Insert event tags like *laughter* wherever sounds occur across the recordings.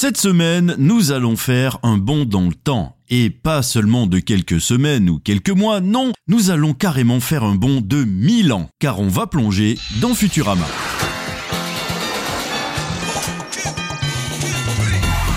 Cette semaine, nous allons faire un bond dans le temps. Et pas seulement de quelques semaines ou quelques mois, non, nous allons carrément faire un bond de 1000 ans, car on va plonger dans Futurama.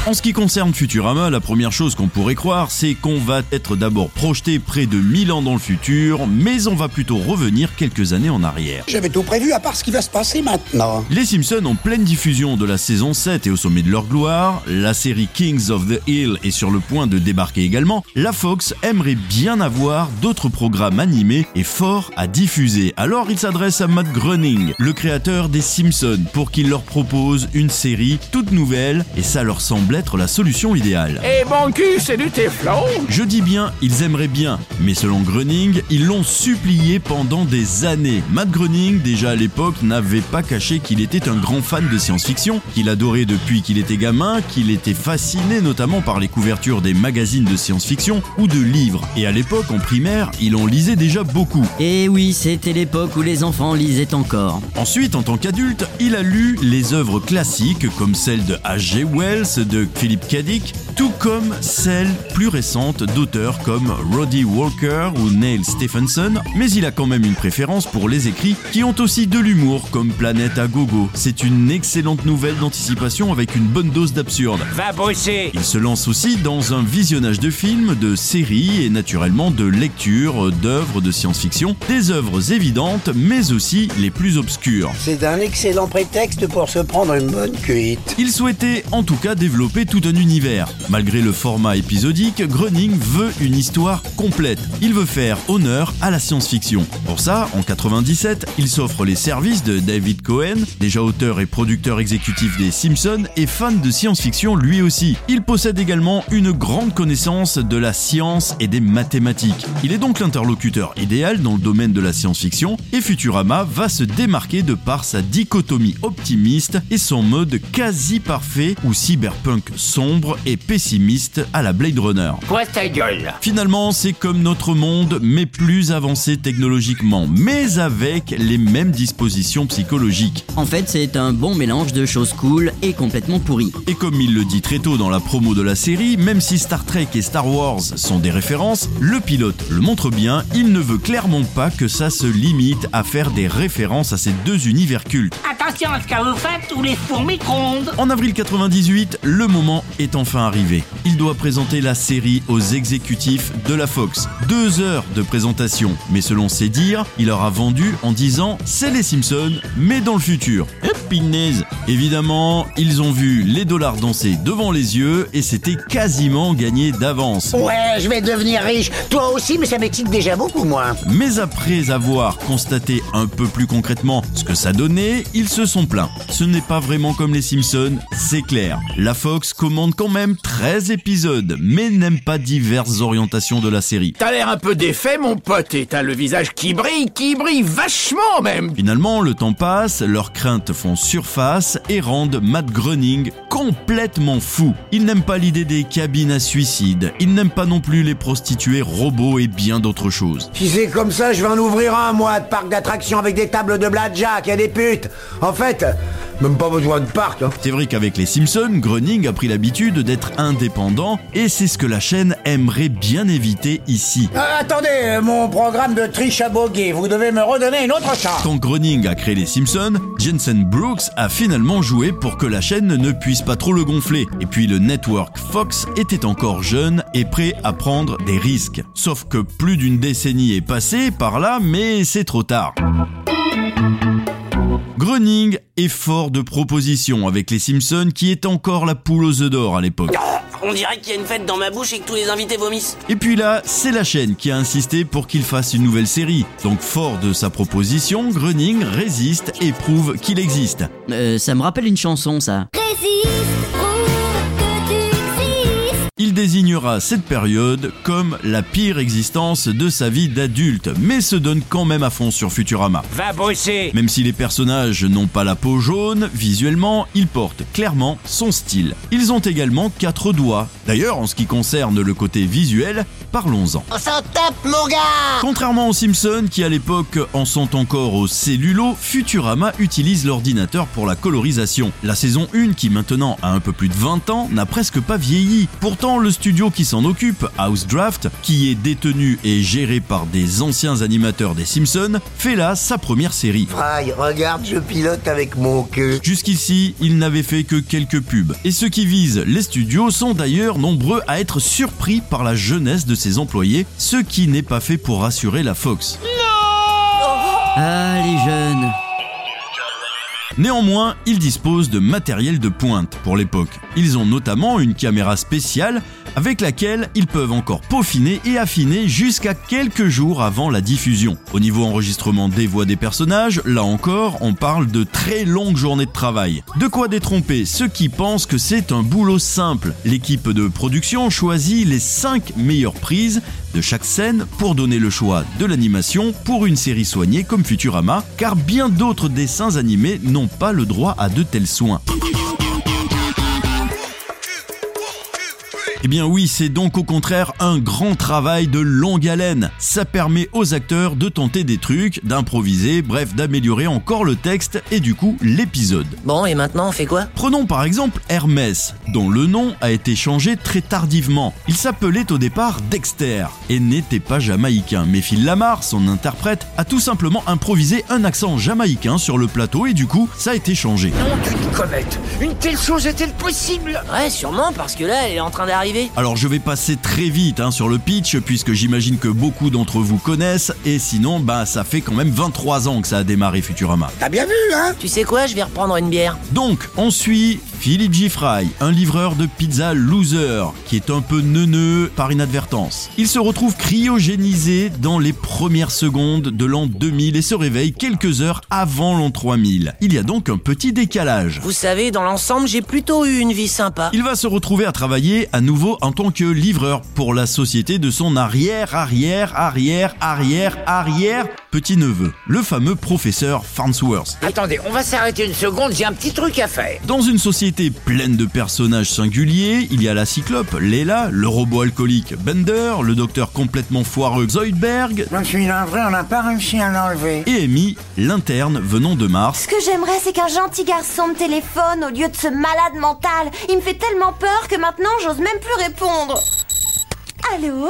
En ce qui concerne Futurama, la première chose qu'on pourrait croire, c'est qu'on va être d'abord projeté près de 1000 ans dans le futur, mais on va plutôt revenir quelques années en arrière. J'avais tout prévu à part ce qui va se passer maintenant. Les Simpsons en pleine diffusion de la saison 7 et au sommet de leur gloire, la série Kings of the Hill est sur le point de débarquer également, la Fox aimerait bien avoir d'autres programmes animés et forts à diffuser. Alors il s'adresse à Matt Groening, le créateur des Simpsons, pour qu'il leur propose une série toute nouvelle et ça leur semble être la solution idéale. Et mon cul, c'est du téflon Je dis bien, ils aimeraient bien, mais selon Groening, ils l'ont supplié pendant des années. Matt Groening, déjà à l'époque, n'avait pas caché qu'il était un grand fan de science-fiction, qu'il adorait depuis qu'il était gamin, qu'il était fasciné notamment par les couvertures des magazines de science-fiction ou de livres. Et à l'époque, en primaire, il en lisait déjà beaucoup. Et oui, c'était l'époque où les enfants lisaient encore. Ensuite, en tant qu'adulte, il a lu les œuvres classiques comme celles de H.G. Wells, de Philip K. Dick, tout comme celles plus récentes d'auteurs comme Roddy Walker ou Neil Stephenson, mais il a quand même une préférence pour les écrits qui ont aussi de l'humour comme Planète à gogo. C'est une excellente nouvelle d'anticipation avec une bonne dose d'absurde. Va bosser Il se lance aussi dans un visionnage de films, de séries et naturellement de lectures d'œuvres de science-fiction, des œuvres évidentes mais aussi les plus obscures. C'est un excellent prétexte pour se prendre une bonne cuite. Il souhaitait en tout cas développer tout un univers. Malgré le format épisodique, Groening veut une histoire complète. Il veut faire honneur à la science-fiction. Pour ça, en 97, il s'offre les services de David Cohen, déjà auteur et producteur exécutif des Simpsons et fan de science-fiction lui aussi. Il possède également une grande connaissance de la science et des mathématiques. Il est donc l'interlocuteur idéal dans le domaine de la science-fiction et Futurama va se démarquer de par sa dichotomie optimiste et son mode quasi parfait où cyberpunk sombre et pessimiste à la Blade Runner. Quoi ta gueule? Finalement, c'est comme notre monde, mais plus avancé technologiquement, mais avec les mêmes dispositions psychologiques. En fait, c'est un bon mélange de choses cool et complètement pourries. Et comme il le dit très tôt dans la promo de la série, même si Star Trek et Star Wars sont des références, le pilote le montre bien, il ne veut clairement pas que ça se limite à faire des références à ces deux univers cultes. Attention à ce que vous faites ou les fours micro-ondes. En avril 98, le moment est enfin arrivé. Il doit présenter la série aux exécutifs de la Fox. Deux heures de présentation, mais selon ses dires, il leur a vendu en disant c'est les Simpsons, mais dans le futur. Et pinaise Évidemment, ils ont vu les dollars danser devant les yeux et c'était quasiment gagné d'avance. Ouais, je vais devenir riche. Toi aussi, mais ça m'excite déjà beaucoup, moi. Mais après avoir constaté un peu plus concrètement ce que ça donnait, ils se sont plaints. Ce n'est pas vraiment comme les Simpsons, c'est clair. La Fox commande quand même 13 épisodes, mais n'aime pas diverses orientations de la série. T'as l'air un peu défait, mon pote, et t'as le visage qui brille, qui brille vachement même Finalement, le temps passe, leurs craintes font surface et rendent Matt Groening complètement fou. Il n'aime pas l'idée des cabines à suicide, il n'aime pas non plus les prostituées robots et bien d'autres choses. Si c'est comme ça, je vais en ouvrir un, moi, de parc d'attractions avec des tables de blackjack et des putes. En fait, même pas besoin de parc, hein. C'est vrai qu'avec les Simpsons, Groening a pris l'habitude d'être indépendant et c'est ce que la chaîne aimerait bien éviter ici. Ah, attendez, euh, mon programme de triche à boguer, vous devez me redonner une autre chance. Quand Groening a créé les Simpsons, Jensen Brooks a finalement joué pour que la chaîne ne puisse pas trop le gonfler. Et puis le network Fox était encore jeune et prêt à prendre des risques. Sauf que plus d'une décennie est passée par là, mais c'est trop tard. Groening est fort de propositions avec les Simpsons qui est encore la poule aux œufs d'or à l'époque. On dirait qu'il y a une fête dans ma bouche et que tous les invités vomissent. Et puis là, c'est la chaîne qui a insisté pour qu'il fasse une nouvelle série. Donc fort de sa proposition, Groening résiste et prouve qu'il existe. Euh, ça me rappelle une chanson, ça. Il désignera cette période comme la pire existence de sa vie d'adulte, mais se donne quand même à fond sur Futurama. Va bosser Même si les personnages n'ont pas la peau jaune, visuellement, ils portent clairement son style. Ils ont également quatre doigts. D'ailleurs, en ce qui concerne le côté visuel, parlons-en. On s'en tape, mon gars Contrairement aux Simpsons qui à l'époque en sont encore au cellulo, Futurama utilise l'ordinateur pour la colorisation. La saison 1 qui maintenant a un peu plus de 20 ans n'a presque pas vieilli. Pourtant le studio qui s'en occupe, House Draft, qui est détenu et géré par des anciens animateurs des Simpsons, fait là sa première série. Fry, regarde, je pilote avec mon queue. Jusqu'ici, il n'avait fait que quelques pubs. Et ceux qui visent les studios sont d'ailleurs nombreux à être surpris par la jeunesse de ses employés, ce qui n'est pas fait pour rassurer la Fox. Ah, les jeunes. Néanmoins, ils disposent de matériel de pointe pour l'époque. Ils ont notamment une caméra spéciale avec laquelle ils peuvent encore peaufiner et affiner jusqu'à quelques jours avant la diffusion. Au niveau enregistrement des voix des personnages, là encore, on parle de très longues journées de travail. De quoi détromper ceux qui pensent que c'est un boulot simple. L'équipe de production choisit les 5 meilleures prises de chaque scène pour donner le choix de l'animation pour une série soignée comme Futurama, car bien d'autres dessins animés n'ont pas le droit à de tels soins. Eh bien oui, c'est donc au contraire un grand travail de longue haleine. Ça permet aux acteurs de tenter des trucs, d'improviser, bref d'améliorer encore le texte et du coup l'épisode. Bon, et maintenant, on fait quoi? Prenons par exemple Hermès, dont le nom a été changé très tardivement. Il s'appelait au départ Dexter et n'était pas jamaïcain, mais Phil Lamar, son interprète, a tout simplement improvisé un accent jamaïcain sur le plateau et du coup ça a été changé. Non, d'une comète Une telle chose est-elle possible? Ouais, sûrement, parce que là, elle est en train d'arriver. Alors je vais passer très vite hein, sur le pitch puisque j'imagine que beaucoup d'entre vous connaissent et sinon bah ça fait quand même 23 ans que ça a démarré Futurama. T'as bien vu, hein Tu sais quoi, je vais reprendre une bière. Donc on suit Philip G. Fry, un livreur de pizza loser qui est un peu neuneux par inadvertance. Il se retrouve cryogénisé dans les premières secondes de l'an 2000 et se réveille quelques heures avant l'an 3000. Il y a donc un petit décalage. Vous savez, dans l'ensemble, j'ai plutôt eu une vie sympa. Il va se retrouver à travailler à nouveau en tant que livreur pour la société de son arrière, arrière, arrière, arrière, arrière petit-neveu, le fameux professeur Farnsworth. Attendez, on va s'arrêter une seconde, j'ai un petit truc à faire. Dans une société pleine de personnages singuliers, il y a la cyclope, Leila, le robot alcoolique Bender, le docteur complètement foireux Zoidberg Je me suis navré, on n'a pas réussi à l'enlever. et Amy, l'interne venant de Mars, Ce que j'aimerais, c'est qu'un gentil garçon me téléphone au lieu de ce malade mental. Il me fait tellement peur que maintenant, j'ose même plus répondre. Allô?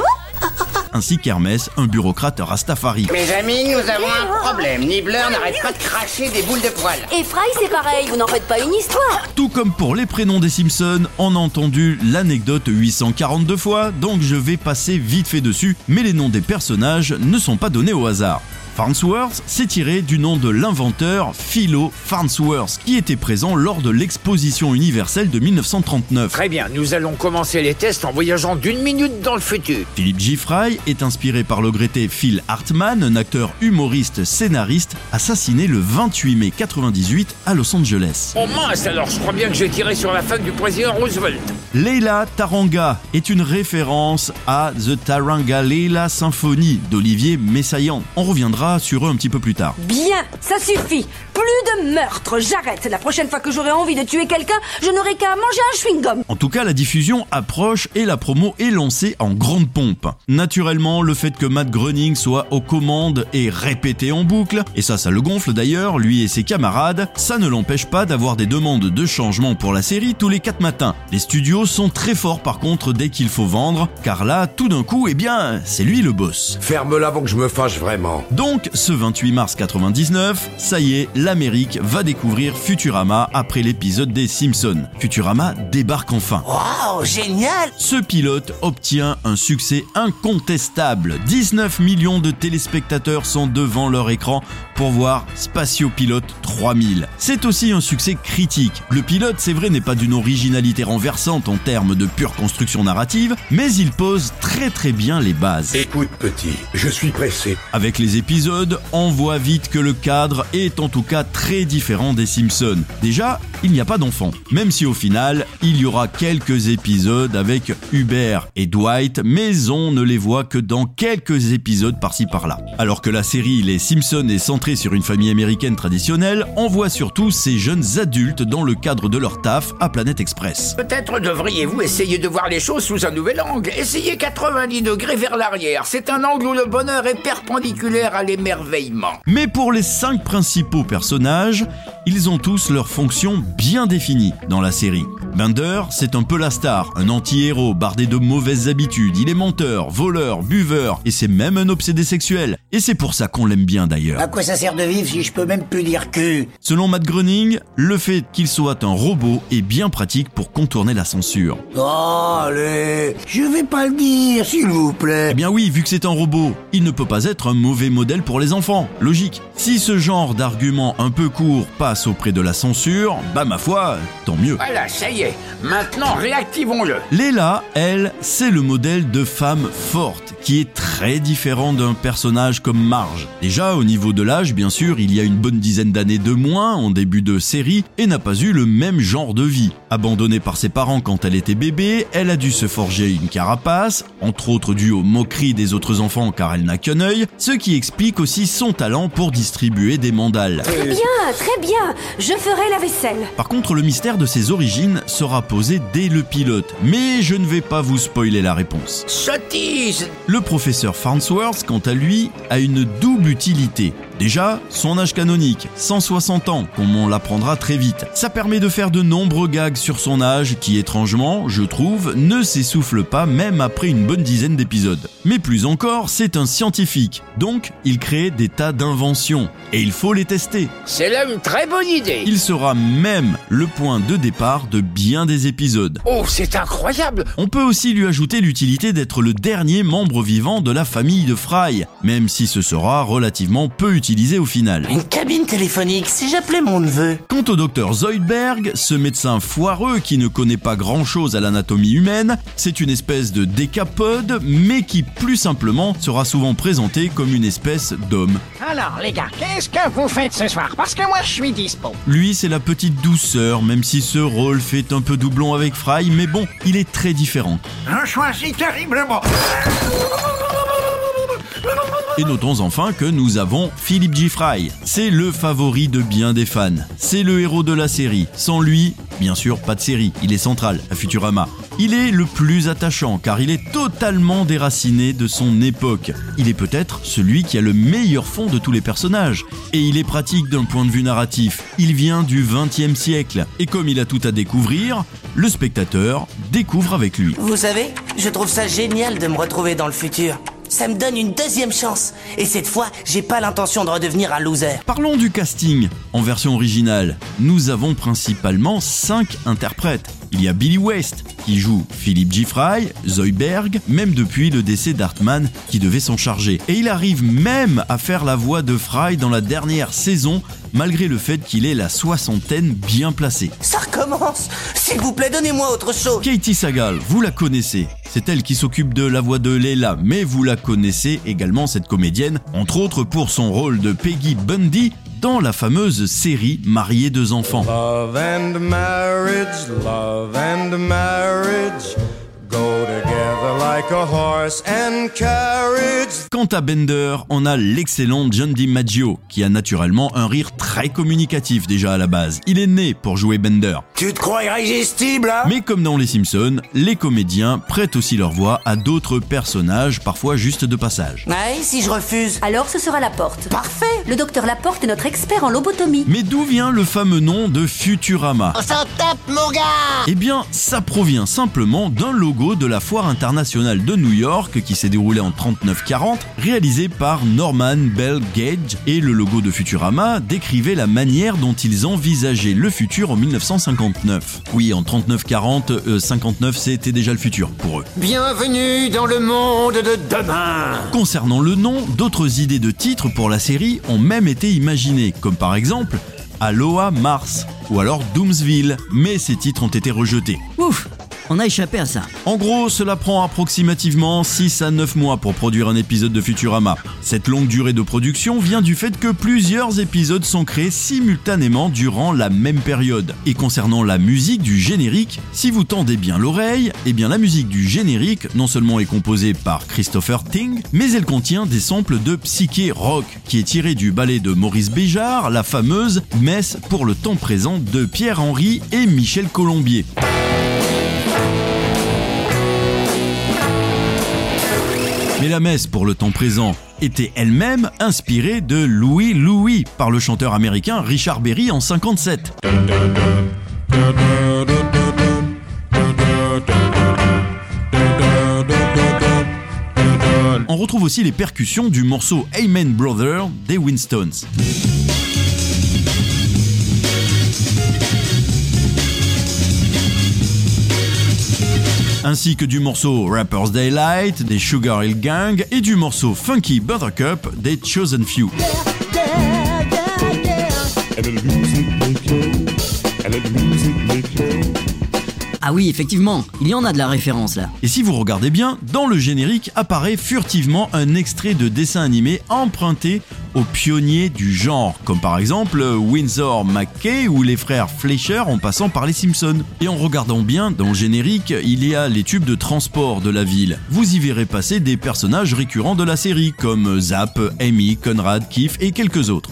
Ainsi qu'Hermès, un bureaucrate Rastafari. Mes amis, nous avons un problème. Nibbler n'arrête pas de cracher des boules de poils. Et Fry, c'est pareil, vous n'en faites pas une histoire. Tout comme pour les prénoms des Simpsons, on a entendu l'anecdote 842 fois, donc je vais passer vite fait dessus, mais les noms des personnages ne sont pas donnés au hasard. Farnsworth s'est tiré du nom de l'inventeur Philo Farnsworth, qui était présent lors de l'exposition universelle de 1939. Très bien, nous allons commencer les tests en voyageant d'une minute dans le futur. Philip G. Fry est inspiré par le regretté Phil Hartman, un acteur humoriste scénariste assassiné le 28 mai 98 à Los Angeles. Oh mince, alors je crois bien que j'ai tiré sur la fac du président Roosevelt. Leila Taranga est une référence à The Taranga Leila Symphony d'Olivier Messaillant. On reviendra sur eux un petit peu plus tard. Bien, ça suffit. Plus de meurtres, j'arrête. La prochaine fois que j'aurai envie de tuer quelqu'un, je n'aurai qu'à manger un chewing-gum. En tout cas, la diffusion approche et la promo est lancée en grande pompe. Naturellement, le fait que Matt Groening soit aux commandes est répété en boucle, et ça, ça le gonfle d'ailleurs, lui et ses camarades, ça ne l'empêche pas d'avoir des demandes de changement pour la série tous les 4 matins. Les studios sont très forts par contre dès qu'il faut vendre, car là, tout d'un coup, eh bien, c'est lui le boss. Ferme-la avant que je me fâche vraiment. Donc, ce 28 mars 99, ça y est, l'Amérique va découvrir Futurama après l'épisode des Simpsons. Futurama débarque enfin. Waouh, génial Ce pilote obtient un succès incontestable. 19 millions de téléspectateurs sont devant leur écran pour voir Spatio Pilote 3000. C'est aussi un succès critique. Le pilote, c'est vrai, n'est pas d'une originalité renversante en termes de pure construction narrative, mais il pose très très bien les bases. Écoute, petit, je suis pressé. Avec les épisodes, on voit vite que le cadre est en tout cas très différent des Simpsons. Déjà, il n'y a pas d'enfants. Même si au final, il y aura quelques épisodes avec Hubert et Dwight, mais on ne les voit que dans quelques épisodes par-ci par-là. Alors que la série Les Simpsons est centrée sur une famille américaine traditionnelle, on voit surtout ces jeunes adultes dans le cadre de leur taf à Planète Express. Peut-être devriez-vous essayer de voir les choses sous un nouvel angle. Essayez 90 degrés vers l'arrière. C'est un angle où le bonheur est perpendiculaire à l'émerveillement. Mais pour les cinq principaux personnages, ils ont tous leurs fonctions bien définies dans la série. Bender, c'est un peu la star, un anti-héros bardé de mauvaises habitudes. Il est menteur, voleur, buveur, et c'est même un obsédé sexuel. Et c'est pour ça qu'on l'aime bien d'ailleurs. À quoi ça sert de vivre si je peux même plus dire que? Selon Matt Groening, le fait qu'il soit un robot est bien pratique pour contourner la censure. Oh, allez, je vais pas le dire, s'il vous plaît. Eh bien oui, vu que c'est un robot, il ne peut pas être un mauvais modèle pour les enfants. Logique. Si ce genre d'argument un peu court passe auprès de la censure, bah ma foi, tant mieux. Voilà, ça y est. Maintenant, réactivons-le. Léla, elle, c'est le modèle de femme forte, qui est très différent d'un personnage comme Marge. Déjà, au niveau de l'âge, bien sûr, il y a une bonne dizaine d'années de moins en début de série et n'a pas eu le même genre de vie. Abandonnée par ses parents quand elle était bébé, elle a dû se forger une carapace, entre autres dû aux moqueries des autres enfants car elle n'a qu'un œil, ce qui explique aussi son talent pour distribuer des mandales. Très bien, très bien. Je ferai la vaisselle. Par contre, le mystère de ses origines sera posé dès le pilote, mais je ne vais pas vous spoiler la réponse. Sottise Le professeur Farnsworth, quant à lui, a une double utilité. Déjà, son âge canonique, 160 ans, comme on l'apprendra très vite. Ça permet de faire de nombreux gags sur son âge qui, étrangement, je trouve, ne s'essouffle pas même après une bonne dizaine d'épisodes. Mais plus encore, c'est un scientifique, donc il crée des tas d'inventions, et il faut les tester. C'est là une très bonne idée. Il sera même le point de départ de bien des épisodes. Oh, c'est incroyable On peut aussi lui ajouter l'utilité d'être le dernier membre vivant de la famille de Fry, même si ce sera relativement peu utilisé au final. Une cabine téléphonique, si j'appelais mon neveu. Quant au docteur Zoidberg, ce médecin foireux qui ne connaît pas grand chose à l'anatomie humaine, c'est une espèce de décapode, mais qui plus simplement sera souvent présenté comme une espèce d'homme. Alors, les gars, qu'est-ce que vous faites ce soir? Parce que moi, je suis dispo. Lui, c'est la petite douceur, même si ce rôle fait un peu doublon avec Fry, mais bon, il est très différent. Je choisis terriblement. Et notons enfin que nous avons Philip G. C'est le favori de bien des fans. C'est le héros de la série. Sans lui, bien sûr, pas de série. Il est central à Futurama. Il est le plus attachant car il est totalement déraciné de son époque. Il est peut-être celui qui a le meilleur fond de tous les personnages. Et il est pratique d'un point de vue narratif. Il vient du 20e siècle. Et comme il a tout à découvrir, le spectateur découvre avec lui. Vous savez, je trouve ça génial de me retrouver dans le futur. Ça me donne une deuxième chance. Et cette fois, j'ai pas l'intention de redevenir un loser. Parlons du casting. En version originale, nous avons principalement 5 interprètes. Il y a Billy West qui joue Philip G. Fry, Zoidberg, même depuis le décès d'Hartman qui devait s'en charger. Et il arrive même à faire la voix de Fry dans la dernière saison malgré le fait qu'il ait la soixantaine bien placée. Ça recommence S'il vous plaît, donnez-moi autre chose Katie Sagal, vous la connaissez. C'est elle qui s'occupe de la voix de Leila, mais vous la connaissez également cette comédienne, entre autres pour son rôle de Peggy Bundy dans la fameuse série Mariés deux enfants. Love and marriage, love and marriage Quant à Bender, on a l'excellent John DiMaggio, qui a naturellement un rire très communicatif déjà à la base. Il est né pour jouer Bender. Tu te crois irrésistible, hein? Mais comme dans Les Simpsons, les comédiens prêtent aussi leur voix à d'autres personnages, parfois juste de passage. Ouais, si je refuse Alors ce sera Laporte. Parfait Le docteur Laporte est notre expert en lobotomie. Mais d'où vient le fameux nom de Futurama? On s'en tape, mon gars Eh bien, ça provient simplement d'un logo de la foire internationale de New York qui s'est déroulée en 39-40, réalisé par Norman Bell Gage, et le logo de Futurama décrivait la manière dont ils envisageaient le futur en 1959. Oui, en 39-40, euh, 59 c'était déjà le futur pour eux. Bienvenue dans le monde de demain Concernant le nom, d'autres idées de titres pour la série ont même été imaginées, comme par exemple Aloha Mars ou alors Doomsville, mais ces titres ont été rejetés. Ouf On a échappé à ça. En gros, cela prend approximativement 6 à 9 mois pour produire un épisode de Futurama. Cette longue durée de production vient du fait que plusieurs épisodes sont créés simultanément durant la même période. Et concernant la musique du générique, si vous tendez bien l'oreille, eh bien la musique du générique non seulement est composée par Christopher Ting, mais elle contient des samples de psyché rock qui est tiré du ballet de Maurice Béjart, la fameuse Messe pour le temps présent de Pierre-Henry et Michel Colombier. Mais la messe pour le temps présent était elle-même inspirée de Louis Louis par le chanteur américain Richard Berry en 57. On retrouve aussi les percussions du morceau Amen Brother des Winstons. Ainsi que du morceau Rapper's Daylight des Sugar Hill Gang et du morceau Funky Buttercup des Chosen Few. Ah oui, effectivement, il y en a de la référence là. Et si vous regardez bien, dans le générique apparaît furtivement un extrait de dessin animé emprunté aux pionniers du genre, comme par exemple Windsor McKay ou les frères Fleischer en passant par les Simpsons. Et en regardant bien, dans le générique, il y a les tubes de transport de la ville. Vous y verrez passer des personnages récurrents de la série, comme Zap, Amy, Conrad, Keith et quelques autres.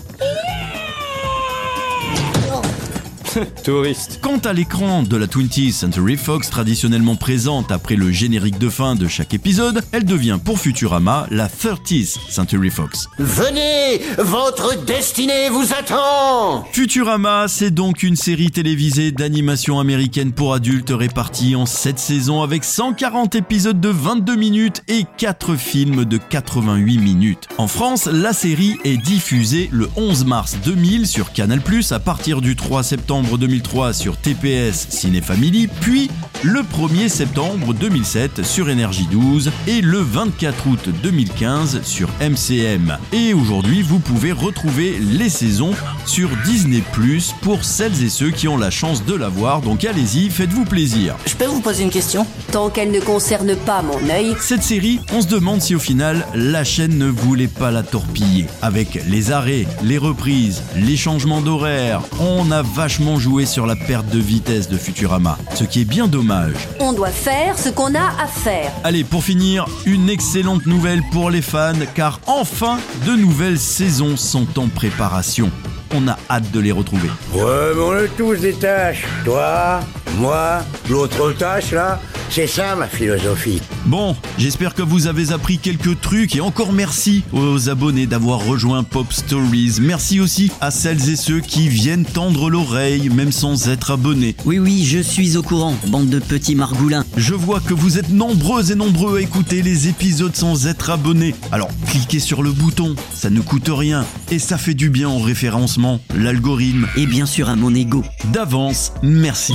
*laughs* Touriste. Quant à l'écran de la 20th Century Fox traditionnellement présente après le générique de fin de chaque épisode, elle devient pour Futurama la 30th Century Fox. Venez, votre destinée vous attend Futurama, c'est donc une série télévisée d'animation américaine pour adultes répartie en 7 saisons avec 140 épisodes de 22 minutes et 4 films de 88 minutes. En France, la série est diffusée le 11 mars 2000 sur Canal+, à partir du 3 septembre 2003 sur TPS Ciné Family, puis le 1er septembre 2007 sur Énergie 12 et le 24 août 2015 sur MCM. Et aujourd'hui, vous pouvez retrouver les saisons sur Disney Plus pour celles et ceux qui ont la chance de la voir. Donc allez-y, faites-vous plaisir. Je peux vous poser une question? Tant qu'elle ne concerne pas mon œil. Cette série, on se demande si au final la chaîne ne voulait pas la torpiller. Avec les arrêts, les reprises, les changements d'horaire, on a vachement joué sur la perte de vitesse de Futurama, ce qui est bien dommage. On doit faire ce qu'on a à faire. Allez, pour finir, une excellente nouvelle pour les fans, car enfin, de nouvelles saisons sont en préparation. On a hâte de les retrouver. Ouais, mais on a tous des tâches. Toi, moi, l'autre tâche là, c'est ça ma philosophie. Bon, j'espère que vous avez appris quelques trucs et encore merci aux abonnés d'avoir rejoint Pop Stories. Merci aussi à celles et ceux qui viennent tendre l'oreille même sans être abonnés. Oui, oui, je suis au courant, bande de petits margoulins. Je vois que vous êtes nombreux et nombreux à écouter les épisodes sans être abonnés. Alors cliquez sur le bouton, ça ne coûte rien et ça fait du bien au référencement, l'algorithme. Et bien sûr à mon ego. D'avance, merci.